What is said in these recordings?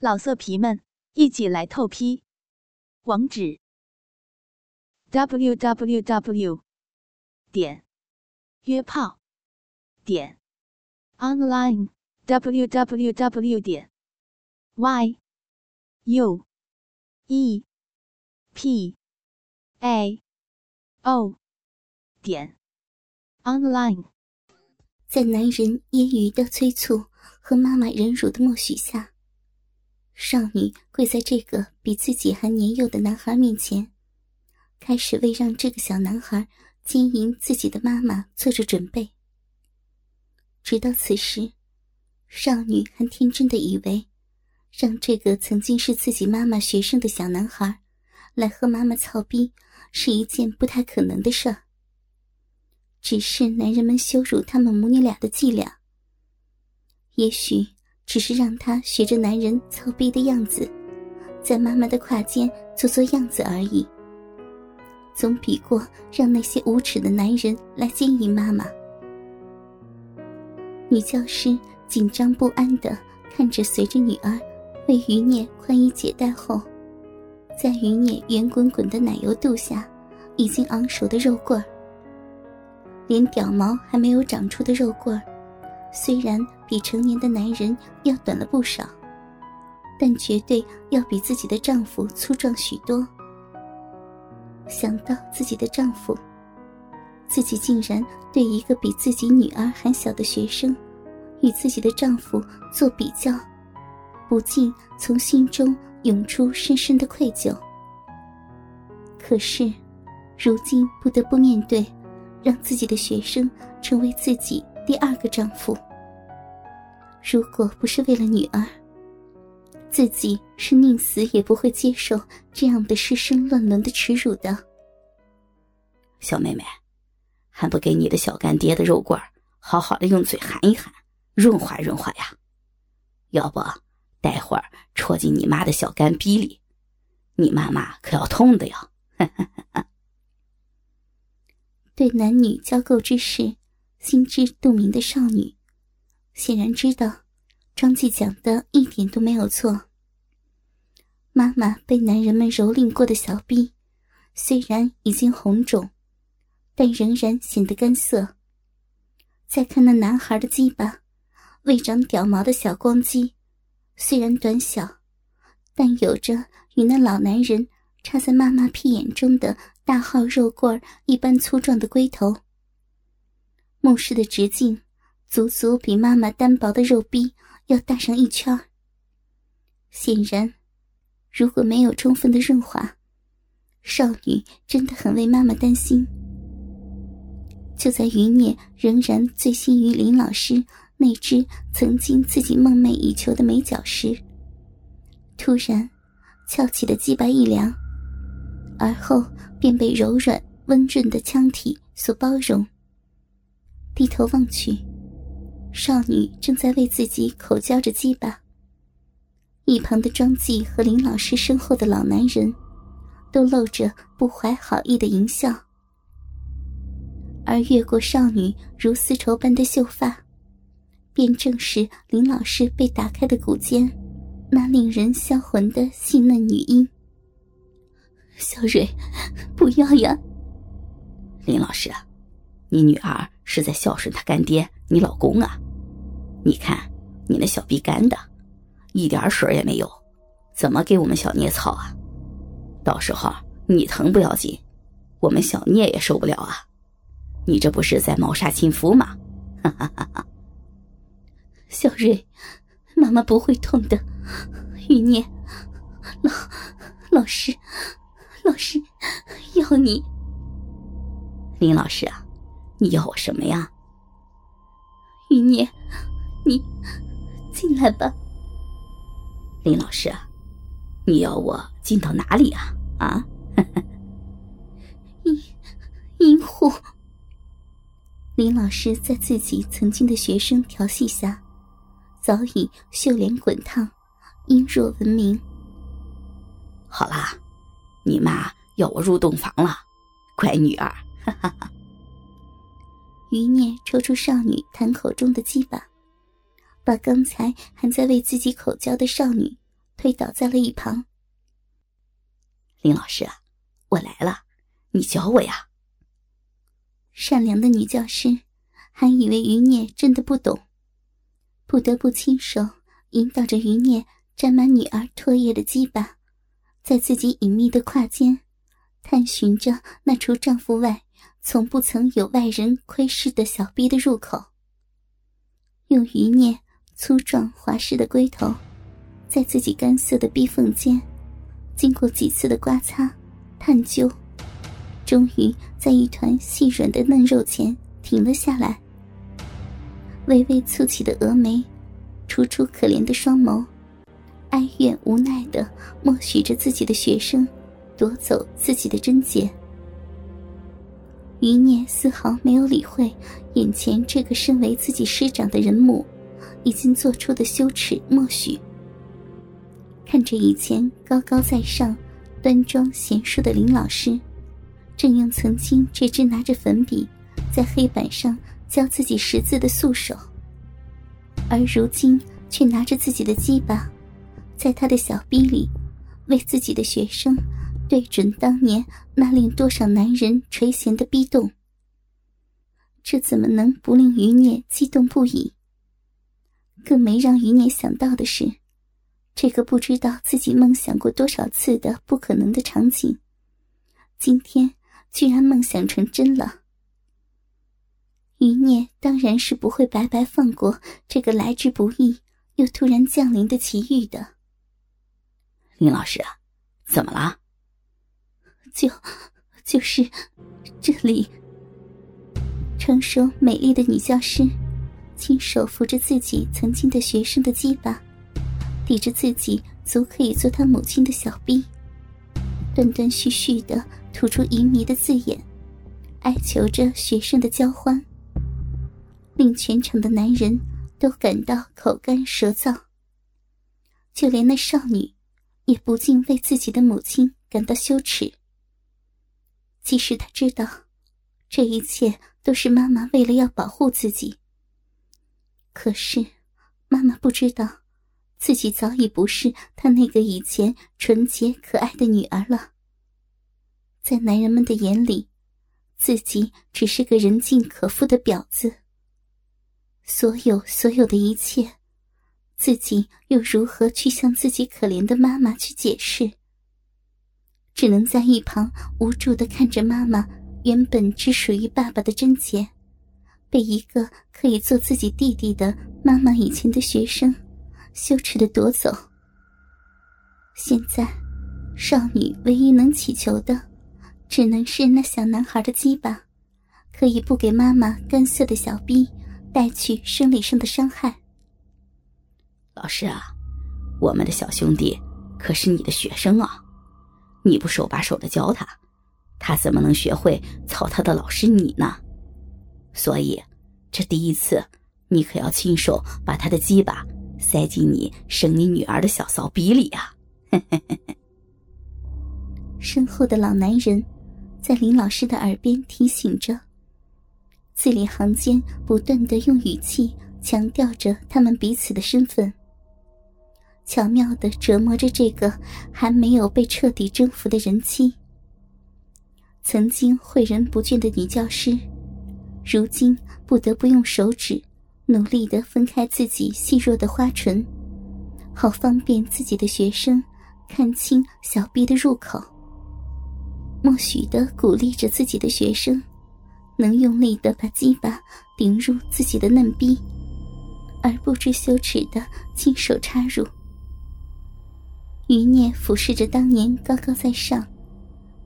老色皮们，一起来透批！网址：w w w 点约炮点 online w w w 点 y u e p a o 点 online。在男人揶揄的催促和妈妈忍辱的默许下。少女跪在这个比自己还年幼的男孩面前，开始为让这个小男孩经营自己的妈妈做着准备。直到此时，少女还天真的以为，让这个曾经是自己妈妈学生的小男孩来和妈妈操逼是一件不太可能的事儿。只是男人们羞辱他们母女俩的伎俩，也许。只是让他学着男人操逼的样子，在妈妈的胯间做做样子而已，总比过让那些无耻的男人来经营妈妈。女教师紧张不安的看着随着女儿为余孽宽衣解带后，在余孽圆滚滚的奶油肚下，已经昂首的肉棍儿，连屌毛还没有长出的肉棍儿。虽然比成年的男人要短了不少，但绝对要比自己的丈夫粗壮许多。想到自己的丈夫，自己竟然对一个比自己女儿还小的学生，与自己的丈夫做比较，不禁从心中涌出深深的愧疚。可是，如今不得不面对，让自己的学生成为自己。第二个丈夫，如果不是为了女儿，自己是宁死也不会接受这样的师生乱伦的耻辱的。小妹妹，还不给你的小干爹的肉棍好好的用嘴含一含，润滑润滑呀？要不，待会儿戳进你妈的小干逼里，你妈妈可要痛的哟！对男女交媾之事。心知肚明的少女，显然知道张继讲的一点都没有错。妈妈被男人们蹂躏过的小臂，虽然已经红肿，但仍然显得干涩。再看那男孩的鸡巴，未长屌毛的小光鸡，虽然短小，但有着与那老男人插在妈妈屁眼中的大号肉棍一般粗壮的龟头。墓室的直径，足足比妈妈单薄的肉壁要大上一圈显然，如果没有充分的润滑，少女真的很为妈妈担心。就在余孽仍然醉心于林老师那只曾经自己梦寐以求的美脚时，突然翘起的鸡巴一凉，而后便被柔软温润的腔体所包容。低头望去，少女正在为自己口交着鸡巴。一旁的庄记和林老师身后的老男人，都露着不怀好意的淫笑。而越过少女如丝绸般的秀发，便正是林老师被打开的骨尖，那令人销魂的细嫩女音。小蕊，不要呀！林老师啊，你女儿。是在孝顺她干爹，你老公啊？你看你那小逼干的，一点水也没有，怎么给我们小聂操啊？到时候你疼不要紧，我们小聂也受不了啊！你这不是在谋杀亲夫吗？哈哈哈哈！小瑞，妈妈不会痛的。余孽，老老师，老师要你，林老师啊。你要我什么呀？余孽，你进来吧。林老师，你要我进到哪里啊？啊？阴阴户。林老师在自己曾经的学生调戏下，早已秀脸滚烫，阴弱闻名。好啦，你妈要我入洞房了，乖女儿。哈哈哈。余孽抽出少女痰口中的鸡巴，把刚才还在为自己口交的少女推倒在了一旁。林老师啊，我来了，你教我呀。善良的女教师还以为余孽真的不懂，不得不亲手引导着余孽沾满女儿唾液的鸡巴，在自己隐秘的胯间探寻着那除丈夫外从不曾有外人窥视的小逼的入口，用余孽粗壮滑湿的龟头在自己干涩的逼缝间。经过几次的刮擦、探究，终于在一团细软的嫩肉前停了下来。微微蹙起的峨眉，楚楚可怜的双眸，哀怨无奈的默许着自己的学生夺走自己的贞洁。余念丝毫没有理会眼前这个身为自己师长的人母已经做出的羞耻默许。看着以前高高在上、端庄贤淑的林老师，正用曾经这只拿着粉笔在黑板上教自己识字的素手，而如今却拿着自己的鸡巴，在他的小逼里为自己的学生对准当年那令多少男人垂涎的逼洞，这怎么能不令余孽激动不已？更没让余孽想到的是。这个不知道自己梦想过多少次的不可能的场景，今天居然梦想成真了。余孽当然是不会白白放过这个来之不易又突然降临的奇遇的。林老师，怎么了？就就是这里。成熟美丽的女教师，亲手扶着自己曾经的学生的鸡巴。抵着自己足可以做他母亲的小臂，断断续续的吐出淫迷的字眼，哀求着学生的交欢，令全场的男人都感到口干舌燥。就连那少女，也不禁为自己的母亲感到羞耻。即使他知道，这一切都是妈妈为了要保护自己，可是妈妈不知道。自己早已不是他那个以前纯洁可爱的女儿了。在男人们的眼里，自己只是个人尽可夫的婊子。所有所有的一切，自己又如何去向自己可怜的妈妈去解释？只能在一旁无助的看着妈妈原本只属于爸爸的贞洁，被一个可以做自己弟弟的妈妈以前的学生。羞耻的夺走。现在，少女唯一能祈求的，只能是那小男孩的鸡巴，可以不给妈妈干涩的小臂带去生理上的伤害。老师啊，我们的小兄弟可是你的学生啊，你不手把手的教他，他怎么能学会操他的老师你呢？所以，这第一次，你可要亲手把他的鸡巴。塞进你生你女儿的小骚逼里啊！嘿嘿嘿嘿身后的老男人在林老师的耳边提醒着，字里行间不断的用语气强调着他们彼此的身份，巧妙的折磨着这个还没有被彻底征服的人妻。曾经诲人不倦的女教师，如今不得不用手指。努力的分开自己细弱的花唇，好方便自己的学生看清小臂的入口。默许的鼓励着自己的学生，能用力的把鸡巴顶入自己的嫩逼，而不知羞耻的亲手插入。余孽俯视着当年高高在上，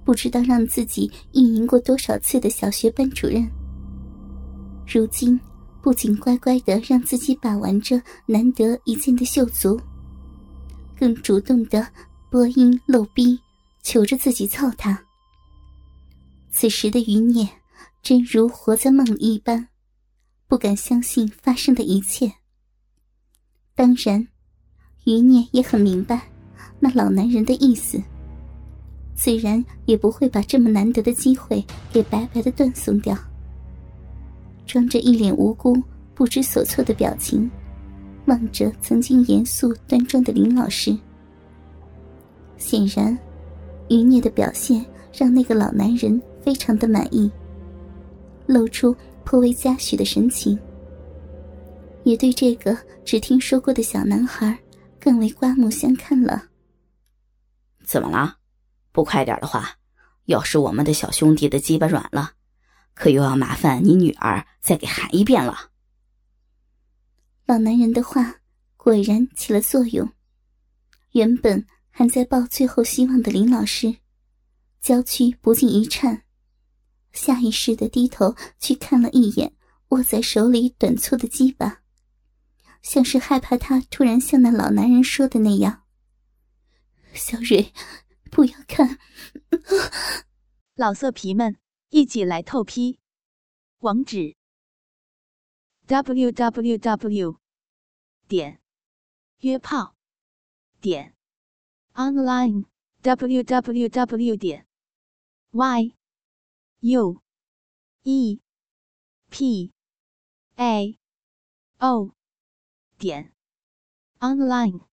不知道让自己意淫过多少次的小学班主任，如今。不仅乖乖的让自己把玩着难得一见的秀足，更主动的播音露逼，求着自己操他。此时的余孽真如活在梦里一般，不敢相信发生的一切。当然，余孽也很明白那老男人的意思，自然也不会把这么难得的机会给白白的断送掉。装着一脸无辜、不知所措的表情，望着曾经严肃端庄的林老师，显然，余孽的表现让那个老男人非常的满意，露出颇为嘉许的神情，也对这个只听说过的小男孩更为刮目相看了。怎么了？不快点的话，要是我们的小兄弟的鸡巴软了，可又要麻烦你女儿再给喊一遍了。老男人的话果然起了作用，原本还在抱最后希望的林老师，娇躯不禁一颤，下意识的低头去看了一眼握在手里短粗的鸡巴，像是害怕他突然像那老男人说的那样。小蕊，不要看！老色皮们，一起来透批！网址：w w w 点约炮点 online w w w 点 y u e p a o 点 online。